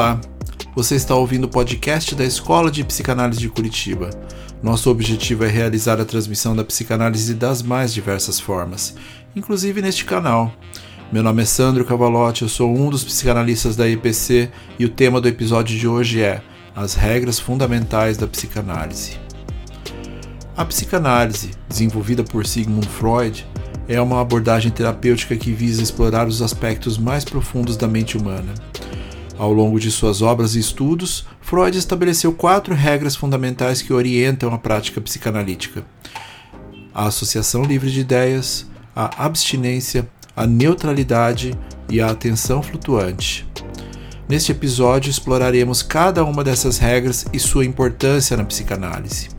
Olá, você está ouvindo o podcast da Escola de Psicanálise de Curitiba. Nosso objetivo é realizar a transmissão da psicanálise das mais diversas formas, inclusive neste canal. Meu nome é Sandro Cavalotti, eu sou um dos psicanalistas da EPC e o tema do episódio de hoje é As regras fundamentais da psicanálise. A psicanálise, desenvolvida por Sigmund Freud, é uma abordagem terapêutica que visa explorar os aspectos mais profundos da mente humana. Ao longo de suas obras e estudos, Freud estabeleceu quatro regras fundamentais que orientam a prática psicanalítica: a associação livre de ideias, a abstinência, a neutralidade e a atenção flutuante. Neste episódio exploraremos cada uma dessas regras e sua importância na psicanálise.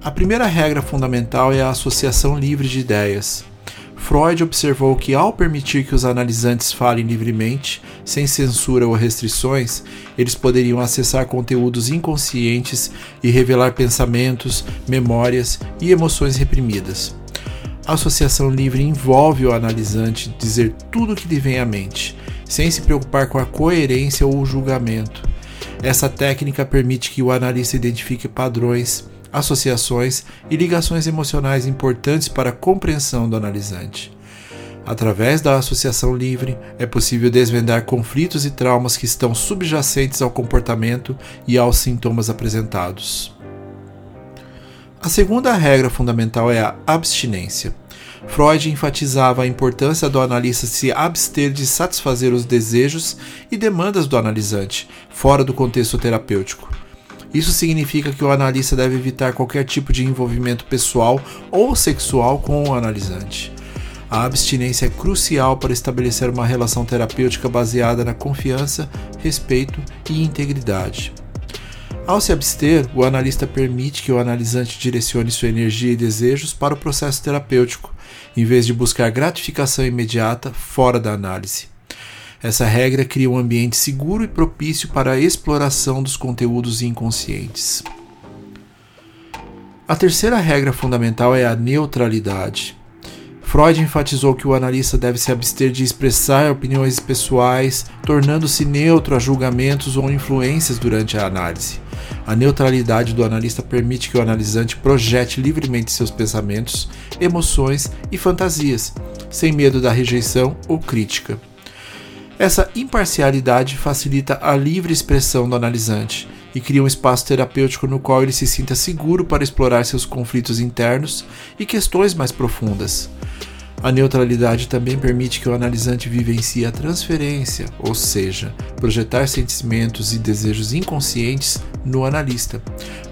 A primeira regra fundamental é a associação livre de ideias. Freud observou que, ao permitir que os analisantes falem livremente, sem censura ou restrições, eles poderiam acessar conteúdos inconscientes e revelar pensamentos, memórias e emoções reprimidas. A associação livre envolve o analisante dizer tudo o que lhe vem à mente, sem se preocupar com a coerência ou o julgamento. Essa técnica permite que o analista identifique padrões, associações e ligações emocionais importantes para a compreensão do analisante. Através da associação livre, é possível desvendar conflitos e traumas que estão subjacentes ao comportamento e aos sintomas apresentados. A segunda regra fundamental é a abstinência. Freud enfatizava a importância do analista se abster de satisfazer os desejos e demandas do analisante, fora do contexto terapêutico. Isso significa que o analista deve evitar qualquer tipo de envolvimento pessoal ou sexual com o analisante. A abstinência é crucial para estabelecer uma relação terapêutica baseada na confiança, respeito e integridade. Ao se abster, o analista permite que o analisante direcione sua energia e desejos para o processo terapêutico, em vez de buscar gratificação imediata fora da análise. Essa regra cria um ambiente seguro e propício para a exploração dos conteúdos inconscientes. A terceira regra fundamental é a neutralidade. Freud enfatizou que o analista deve se abster de expressar opiniões pessoais, tornando-se neutro a julgamentos ou influências durante a análise. A neutralidade do analista permite que o analisante projete livremente seus pensamentos, emoções e fantasias, sem medo da rejeição ou crítica. Essa imparcialidade facilita a livre expressão do analisante e cria um espaço terapêutico no qual ele se sinta seguro para explorar seus conflitos internos e questões mais profundas. A neutralidade também permite que o analisante vivencie a transferência, ou seja, projetar sentimentos e desejos inconscientes no analista,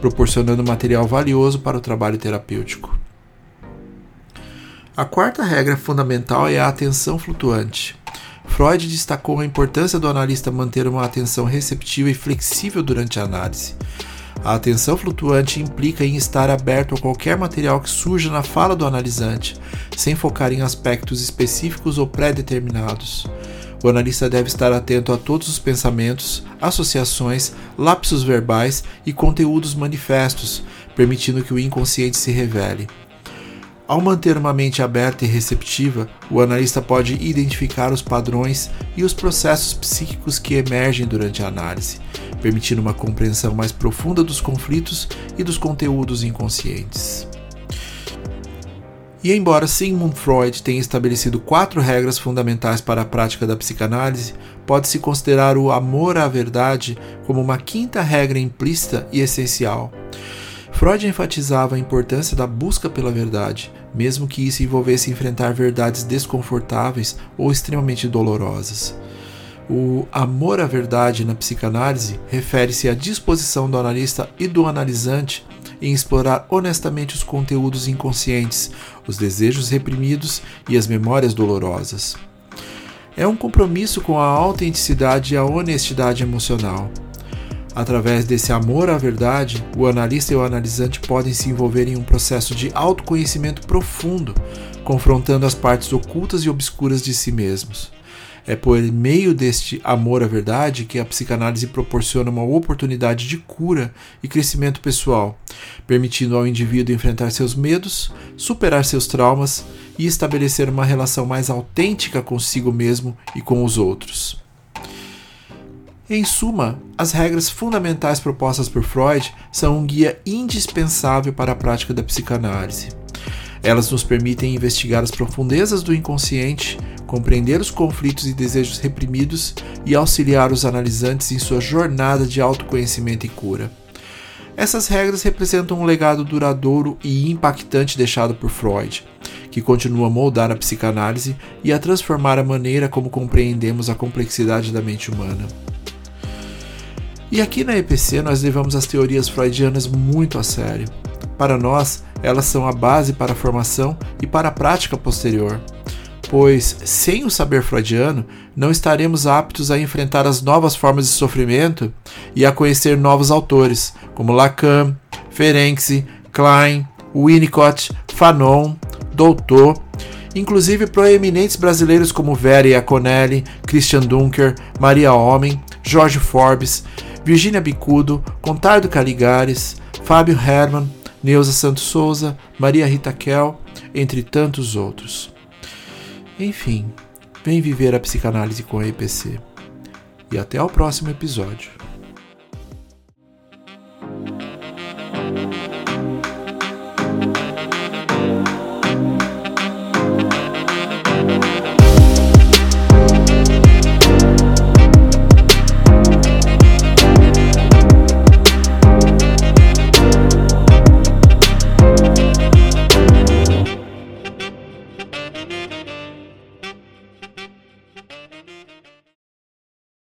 proporcionando material valioso para o trabalho terapêutico. A quarta regra fundamental é a atenção flutuante. Freud destacou a importância do analista manter uma atenção receptiva e flexível durante a análise. A atenção flutuante implica em estar aberto a qualquer material que surja na fala do analisante, sem focar em aspectos específicos ou pré-determinados. O analista deve estar atento a todos os pensamentos, associações, lapsos verbais e conteúdos manifestos, permitindo que o inconsciente se revele. Ao manter uma mente aberta e receptiva, o analista pode identificar os padrões e os processos psíquicos que emergem durante a análise, permitindo uma compreensão mais profunda dos conflitos e dos conteúdos inconscientes. E embora Sigmund Freud tenha estabelecido quatro regras fundamentais para a prática da psicanálise, pode-se considerar o amor à verdade como uma quinta regra implícita e essencial. Freud enfatizava a importância da busca pela verdade, mesmo que isso envolvesse enfrentar verdades desconfortáveis ou extremamente dolorosas. O amor à verdade na psicanálise refere-se à disposição do analista e do analisante em explorar honestamente os conteúdos inconscientes, os desejos reprimidos e as memórias dolorosas. É um compromisso com a autenticidade e a honestidade emocional. Através desse amor à verdade, o analista e o analisante podem se envolver em um processo de autoconhecimento profundo, confrontando as partes ocultas e obscuras de si mesmos. É por meio deste amor à verdade que a psicanálise proporciona uma oportunidade de cura e crescimento pessoal, permitindo ao indivíduo enfrentar seus medos, superar seus traumas e estabelecer uma relação mais autêntica consigo mesmo e com os outros. Em suma, as regras fundamentais propostas por Freud são um guia indispensável para a prática da psicanálise. Elas nos permitem investigar as profundezas do inconsciente, compreender os conflitos e desejos reprimidos e auxiliar os analisantes em sua jornada de autoconhecimento e cura. Essas regras representam um legado duradouro e impactante deixado por Freud, que continua a moldar a psicanálise e a transformar a maneira como compreendemos a complexidade da mente humana. E aqui na EPC nós levamos as teorias freudianas muito a sério. Para nós, elas são a base para a formação e para a prática posterior, pois sem o saber freudiano não estaremos aptos a enfrentar as novas formas de sofrimento e a conhecer novos autores, como Lacan, Ferenczi, Klein, Winnicott, Fanon, Doutor, inclusive proeminentes brasileiros como Vera Iaconelli, Christian Dunker, Maria Homem, Jorge Forbes, Virgínia Bicudo, Contardo Caligares, Fábio Herman, Neuza Santos Souza, Maria Rita Kel, entre tantos outros. Enfim, vem viver a psicanálise com a EPC. E até o próximo episódio.